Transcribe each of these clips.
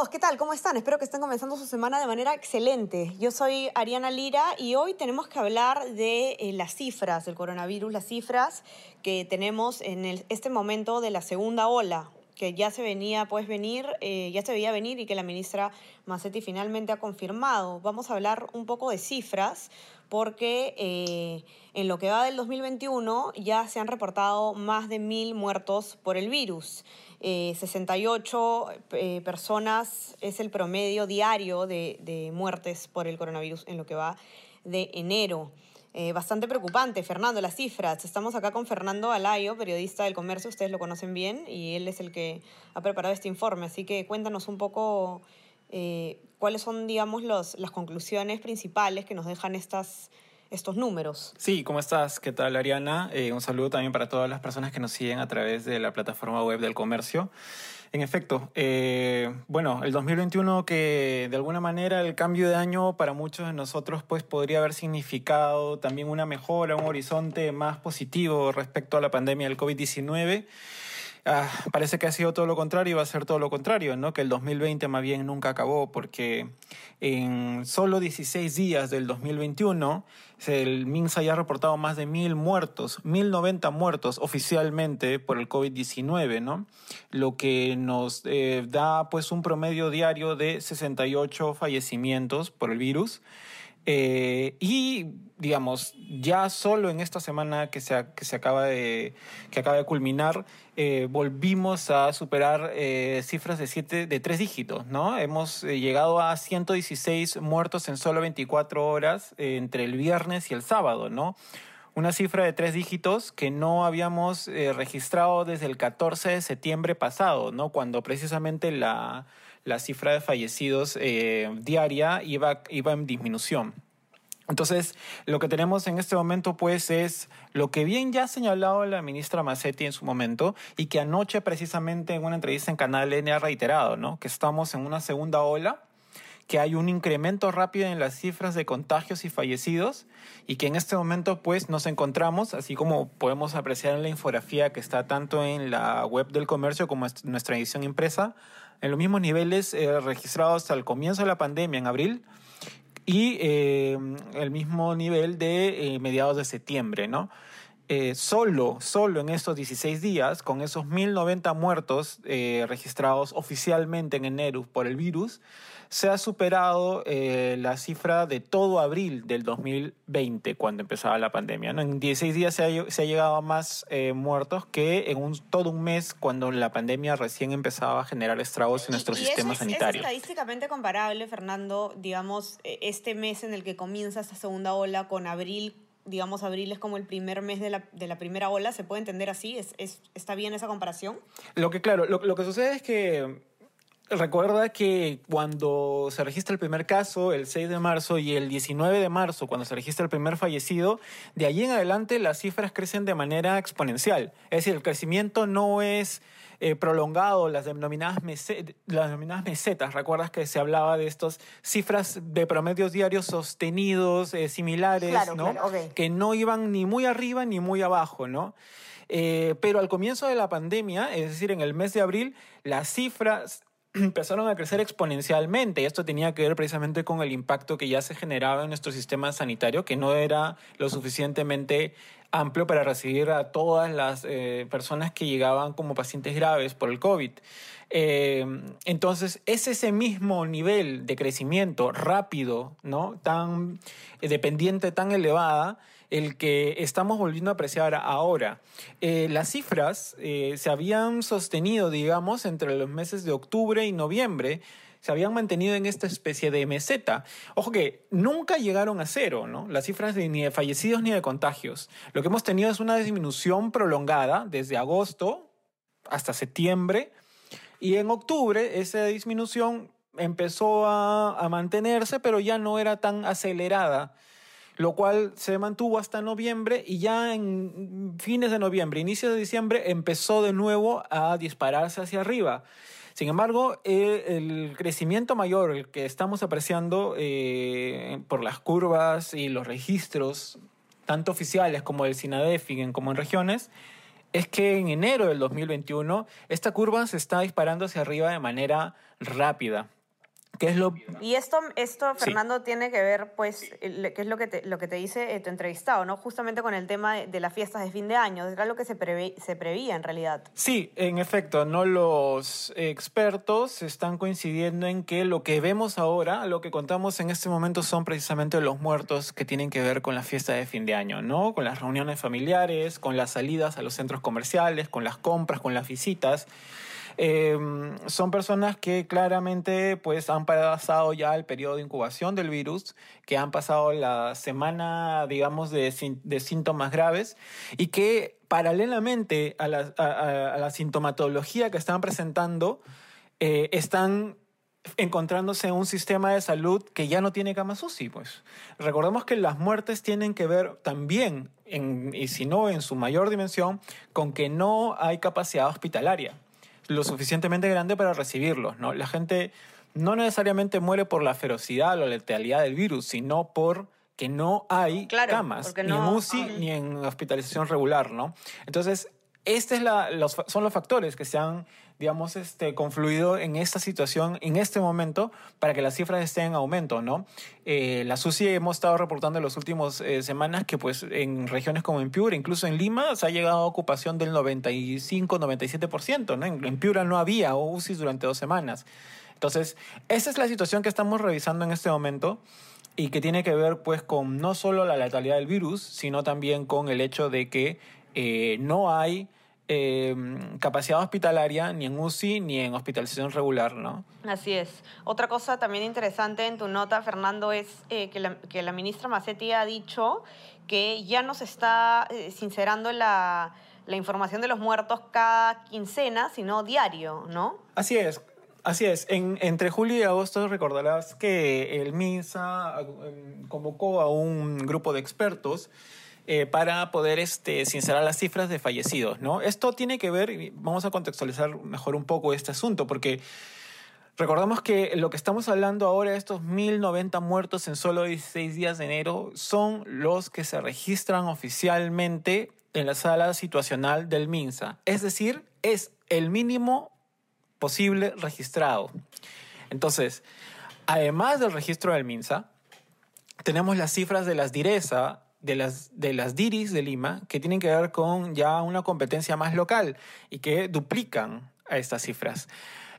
Todos, ¿qué tal? ¿Cómo están? Espero que estén comenzando su semana de manera excelente. Yo soy Ariana Lira y hoy tenemos que hablar de eh, las cifras del coronavirus, las cifras que tenemos en el- este momento de la segunda ola, que ya se venía, pues venir, eh, ya se veía venir y que la ministra Massetti finalmente ha confirmado. Vamos a hablar un poco de cifras porque eh, en lo que va del 2021 ya se han reportado más de mil muertos por el virus. Eh, 68 eh, personas es el promedio diario de, de muertes por el coronavirus en lo que va de enero. Eh, bastante preocupante, Fernando, las cifras. Estamos acá con Fernando Alayo, periodista del comercio, ustedes lo conocen bien, y él es el que ha preparado este informe. Así que cuéntanos un poco eh, cuáles son, digamos, los, las conclusiones principales que nos dejan estas, estos números. Sí, ¿cómo estás? ¿Qué tal, Ariana? Eh, un saludo también para todas las personas que nos siguen a través de la plataforma web del comercio. En efecto, eh, bueno, el 2021 que de alguna manera el cambio de año para muchos de nosotros pues podría haber significado también una mejora, un horizonte más positivo respecto a la pandemia del COVID-19. Ah, parece que ha sido todo lo contrario y va a ser todo lo contrario, ¿no? Que el 2020 más bien nunca acabó porque en solo 16 días del 2021 el MINSA ya ha reportado más de mil muertos, 1090 muertos oficialmente por el COVID-19, ¿no? Lo que nos eh, da pues un promedio diario de 68 fallecimientos por el virus. Eh, y digamos, ya solo en esta semana que se, que se acaba, de, que acaba de culminar, eh, volvimos a superar eh, cifras de, siete, de tres dígitos, ¿no? Hemos eh, llegado a 116 muertos en solo 24 horas entre el viernes y el sábado, ¿no? Una cifra de tres dígitos que no habíamos registrado desde el 14 de septiembre pasado, ¿no? Cuando precisamente la, la cifra de fallecidos eh, diaria iba, iba en disminución. Entonces, lo que tenemos en este momento, pues, es lo que bien ya ha señalado la ministra Massetti en su momento y que anoche, precisamente, en una entrevista en Canal N ha reiterado, ¿no? Que estamos en una segunda ola, que hay un incremento rápido en las cifras de contagios y fallecidos y que en este momento, pues, nos encontramos, así como podemos apreciar en la infografía que está tanto en la web del comercio como en nuestra edición impresa, en los mismos niveles eh, registrados el comienzo de la pandemia, en abril, y eh, el mismo nivel de eh, mediados de septiembre, ¿no? Eh, solo, solo en estos 16 días, con esos 1.090 muertos eh, registrados oficialmente en enero por el virus, se ha superado eh, la cifra de todo abril del 2020, cuando empezaba la pandemia. ¿no? En 16 días se ha, se ha llegado a más eh, muertos que en un, todo un mes, cuando la pandemia recién empezaba a generar estragos en nuestro Y- y sistema eso sanitario. Es estadísticamente comparable, Fernando, digamos, este mes en el que comienza esta segunda ola con abril, digamos, abril es como el primer mes de la, de la primera ola, ¿se puede entender así? ¿Es, es, ¿Está bien esa comparación? Lo que, claro, lo, lo que sucede es que recuerda que cuando se registra el primer caso, el 6 de marzo, y el 19 de marzo, cuando se registra el primer fallecido, de allí en adelante las cifras crecen de manera exponencial. Es decir, el crecimiento no es eh, prolongado, las denominadas, mese- las denominadas mesetas. Recuerdas que se hablaba de estas cifras de promedios diarios sostenidos, eh, similares, Claro, ¿no? claro, ok. que no iban ni muy arriba ni muy abajo, ¿no? Eh, pero al comienzo de la pandemia, es decir, en el mes de abril, las cifras empezaron a crecer exponencialmente y esto tenía que ver precisamente con el impacto que ya se generaba en nuestro sistema sanitario, que no era lo suficientemente amplio para recibir a todas las eh, personas que llegaban como pacientes graves por el COVID. Eh, entonces, es ese mismo nivel de crecimiento rápido, ¿no? Tan eh, dependiente, tan elevada, el que estamos volviendo a apreciar ahora. Eh, las cifras eh, se habían sostenido, digamos, entre los meses de octubre y noviembre, se habían mantenido en esta especie de meseta. Ojo que nunca llegaron a cero, ¿no? Las cifras de, ni de fallecidos ni de contagios. Lo que hemos tenido es una disminución prolongada desde agosto hasta septiembre y en octubre esa disminución empezó a, a mantenerse, pero ya no era tan acelerada. Lo cual se mantuvo hasta noviembre y ya en fines de noviembre, inicios de diciembre, empezó de nuevo a dispararse hacia arriba. Sin embargo, el crecimiento mayor el que estamos apreciando eh, por las curvas y los registros, tanto oficiales como del SINADEF como en regiones, es que en enero del 2021 esta curva se está disparando hacia arriba de manera rápida. ¿Qué es lo... Y esto, esto Fernando, tiene que ver, pues, qué es lo que te, lo que te dice eh, tu entrevistado, ¿no? Justamente con el tema de, las fiestas de fin de año. Era lo que se, se prevía en realidad. Sí, en efecto, ¿no? Los expertos están coincidiendo en que lo que vemos ahora, lo que contamos en este momento son precisamente los muertos que tienen que ver con la fiesta de fin de año, ¿no? Con las reuniones familiares, con las salidas a los centros comerciales, con las compras, con las visitas. Em, son personas que claramente pues, han pasado ya el periodo de incubación del virus, que han pasado la semana, digamos, de, de síntomas graves y que paralelamente a la, a, la sintomatología que están presentando, eh, están encontrándose en un sistema de salud que ya no tiene camas UCI. Pues. Recordemos que las muertes tienen que ver también, en, y si no en su mayor dimensión, con que no hay capacidad hospitalaria lo suficientemente grande para recibirlos, ¿no? La gente no necesariamente muere por la ferocidad o la letalidad del virus, sino por que no hay camas, ni en UCI ni en hospitalización regular, ¿no? Entonces, este es son los factores que se han, digamos, este, confluido en esta situación, en este momento, para que las cifras estén en aumento, ¿no? Eh, la SUSI hemos estado reportando en las últimas eh, semanas que, pues, en regiones como en Piura, incluso en Lima, se ha llegado a ocupación del 95-97%, ¿no? En, en Piura no había UCI durante dos semanas. Entonces, esa es la situación que estamos revisando en este momento y que tiene que ver, pues, con no solo la letalidad del virus, sino también con el hecho de que eh, no hay eh, capacidad hospitalaria ni en UCI ni en hospitalización regular, ¿no? Así es. Otra cosa también interesante en tu nota, Fernando, es eh, que, la, que, la, ministra Macetti ha dicho que ya no se está sincerando la, la información de los muertos cada quincena, sino diario, ¿no? Así es. Así es, en, entre julio y agosto recordarás que el MINSA convocó a un grupo de expertos eh, para poder este, sincerar las cifras de fallecidos. ¿no? Esto tiene que ver, vamos a contextualizar mejor un poco este asunto, porque recordamos que lo que estamos hablando ahora, estos 1.090 muertos en solo 16 días de enero, son los que se registran oficialmente en la sala situacional del MINSA. Es decir, es el mínimo posible registrado. Entonces, además del registro del MINSA, tenemos las cifras de las DIRESA, de las, de las DIRIS de Lima que tienen que ver con ya una competencia más local y que duplican a estas cifras.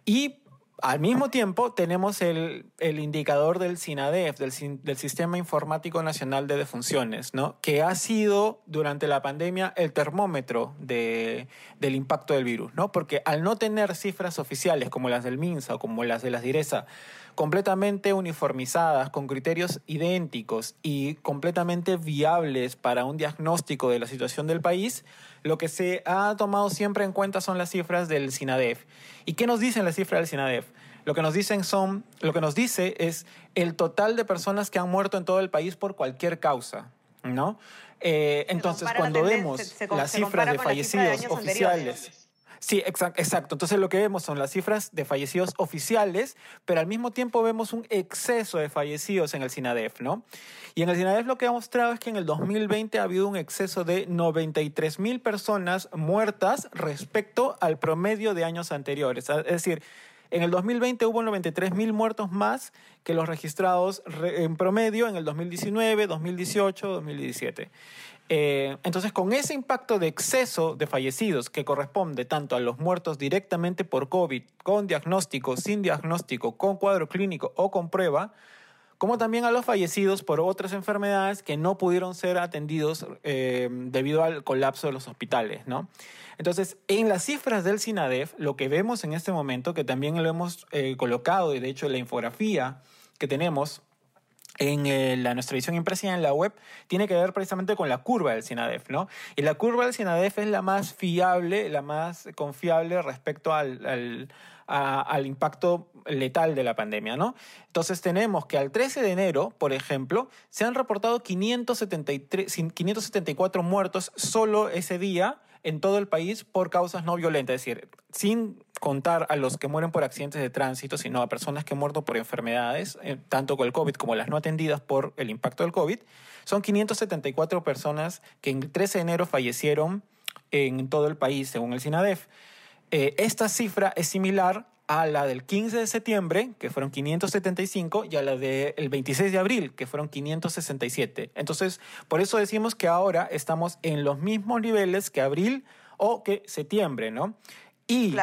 Y al mismo tiempo tenemos el, el indicador del SINADEF, del, del, Sistema Informático Nacional de Defunciones, ¿no? que ha sido durante la pandemia el termómetro de, del impacto del virus, ¿no? porque al no tener cifras oficiales como las del MINSA o como las de las DIRESA, completamente uniformizadas, con criterios idénticos y completamente viables para un diagnóstico de la situación del país, lo que se ha tomado siempre en cuenta son las cifras del SINADEF. ¿Y qué nos dicen las cifras del SINADEF? Lo que nos dicen son, lo que nos dice es el total de personas que han muerto en todo el país por cualquier causa, ¿no? Eh, entonces, cuando vemos las cifras de fallecidos oficiales, Sí, exacto. Entonces lo que vemos son las cifras de fallecidos oficiales, pero al mismo tiempo vemos un exceso de fallecidos en el SINADEF, ¿no? Y en el SINADEF lo que ha mostrado es que en el 2020 ha habido un exceso de 93 mil personas muertas respecto al promedio de años anteriores. Es decir, en el 2020 hubo 93 mil muertos más que los registrados en promedio en el 2019, 2018, 2017. Eh, entonces, con ese impacto de exceso de fallecidos que corresponde tanto a los muertos directamente por COVID, con diagnóstico, sin diagnóstico, con cuadro clínico o con prueba, como también a los fallecidos por otras enfermedades que no pudieron ser atendidos eh, debido al colapso de los hospitales, ¿no? Entonces, en las cifras del SINADEF, lo que vemos en este momento, que también lo hemos eh, colocado, y de hecho la infografía que tenemos en eh, la, nuestra edición impresa en la web tiene que ver precisamente con la curva del SINADEF, ¿no? Y la curva del SINADEF es la más fiable, la más confiable respecto al, al, al impacto letal de la pandemia, ¿no? Entonces tenemos que al 13 de enero, por ejemplo, se han reportado 573, 574 muertos solo ese día en todo el país por causas no violentas, es decir, sin contar a los que mueren por accidentes de tránsito, sino a personas que han muerto por enfermedades, eh, tanto con el COVID como las no atendidas por el impacto del COVID, son 574 personas que en el 13 de enero fallecieron en todo el país, según el SINADEF. Eh, esta cifra es similar a la del 15 de septiembre, que fueron 575, y a la del 26 de abril, que fueron 567. Entonces, por eso decimos que ahora estamos en los mismos niveles que abril o que septiembre, ¿no? Y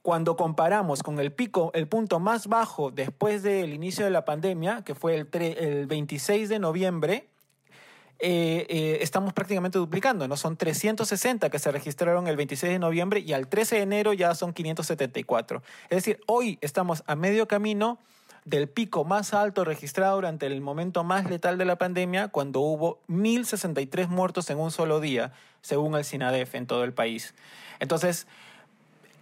cuando comparamos con el pico, el punto más bajo después del inicio de la pandemia, que fue el, el 26 de noviembre, eh, eh, estamos prácticamente duplicando, ¿no? Son 360 que se registraron el 26 de noviembre y al 13 de enero ya son 574. Es decir, hoy estamos a medio camino del pico más alto registrado durante el momento más letal de la pandemia, cuando hubo 1.063 muertos en un solo día, según el SINADEF en todo el país. Entonces,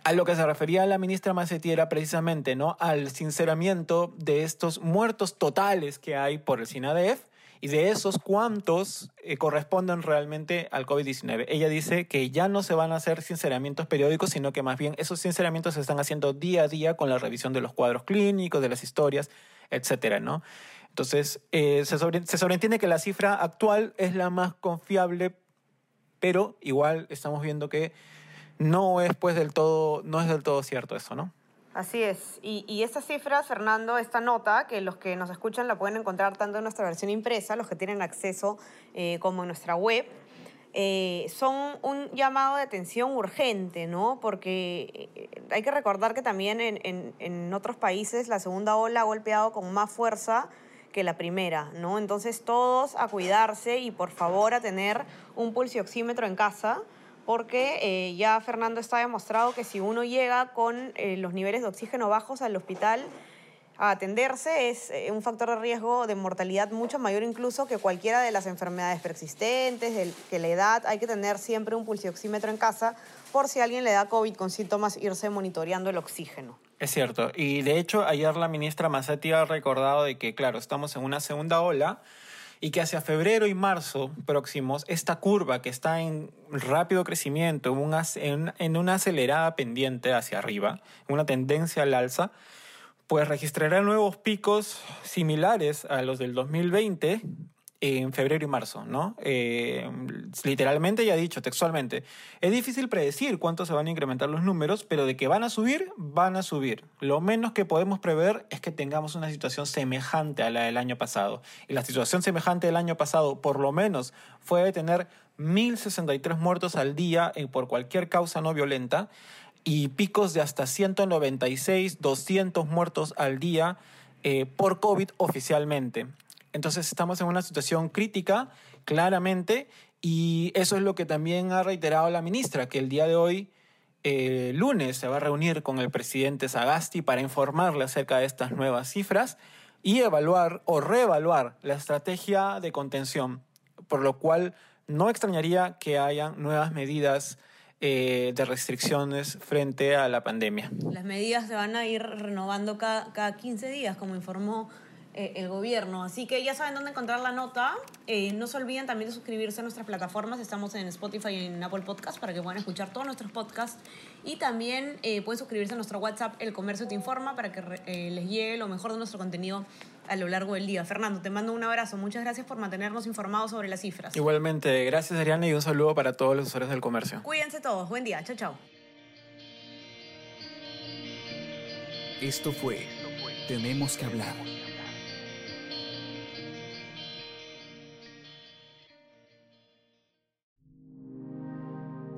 a lo que se refería la ministra Macetti era precisamente ¿no? al sinceramiento de estos muertos totales que hay por el SINADEF y de esos, ¿cuántos eh, corresponden realmente al COVID-19? Ella dice que ya no se van a hacer sinceramientos periódicos, sino que más bien esos sinceramientos se están haciendo día a día con la revisión de los cuadros clínicos, de las historias, etcétera, ¿no? Entonces, eh, se, se sobreentiende que la cifra actual es la más confiable, pero igual estamos viendo que no es pues del todo, no es del todo cierto eso, ¿no? Así es. Y, y esta cifra, Fernando, esta nota, que los que nos escuchan la pueden encontrar tanto en nuestra versión impresa, los que tienen acceso, eh, como en nuestra web, eh, son un llamado de atención urgente, ¿no? Porque eh, hay que recordar que también en otros países la segunda ola ha golpeado con más fuerza que la primera, ¿no? Entonces todos a cuidarse y por favor a tener un pulsioxímetro en casa porque eh, ya Fernando está demostrado que si uno llega con eh, los niveles de oxígeno bajos al hospital a atenderse es eh, un factor de riesgo de mortalidad mucho mayor incluso que cualquiera de las enfermedades persistentes, de, que la edad, hay que tener siempre un pulsioxímetro en casa por si alguien le da COVID con síntomas, irse monitoreando el oxígeno. Es cierto, y de hecho ayer la ministra Mazzetti ha recordado de que, claro, estamos en una segunda ola, y que hacia febrero y marzo próximos, esta curva que está en rápido crecimiento, en, una acelerada pendiente hacia arriba, una tendencia al alza, pues registrará nuevos picos similares a los del 2020 en febrero y marzo, ¿no? Eh, literalmente ya dicho, textualmente. Es difícil predecir cuánto se van a incrementar los números, pero de que van a subir, van a subir. Lo menos que podemos prever es que tengamos una situación semejante a la del año pasado. Y la situación semejante del año pasado, por lo menos, fue de tener 1.063 muertos al día por cualquier causa no violenta y picos de hasta 196, 200 muertos al día eh, por COVID oficialmente. Entonces estamos en una situación crítica, claramente, y eso es lo que también ha reiterado la ministra, que el día de hoy, eh, lunes, se va a reunir con el presidente Sagasti para informarle acerca de estas nuevas cifras y evaluar o reevaluar la estrategia de contención, por lo cual no extrañaría que hayan nuevas medidas eh, de restricciones frente a la pandemia. Las medidas se van a ir renovando cada, cada 15 días, como informó eh, el gobierno. Así que ya saben dónde encontrar la nota. Eh, no se olviden también de suscribirse a nuestras plataformas. Estamos en Spotify y en Apple Podcast para que puedan escuchar todos nuestros podcasts. Y también eh, pueden suscribirse a nuestro WhatsApp, El Comercio Te Informa, para que les llegue lo mejor de nuestro contenido a lo largo del día. Fernando, te mando un abrazo. Muchas gracias por mantenernos informados sobre las cifras. Igualmente, gracias Ariana y un saludo para todos los usuarios del comercio. Cuídense todos. Buen día. Chao, chao. Esto fue Tenemos que hablar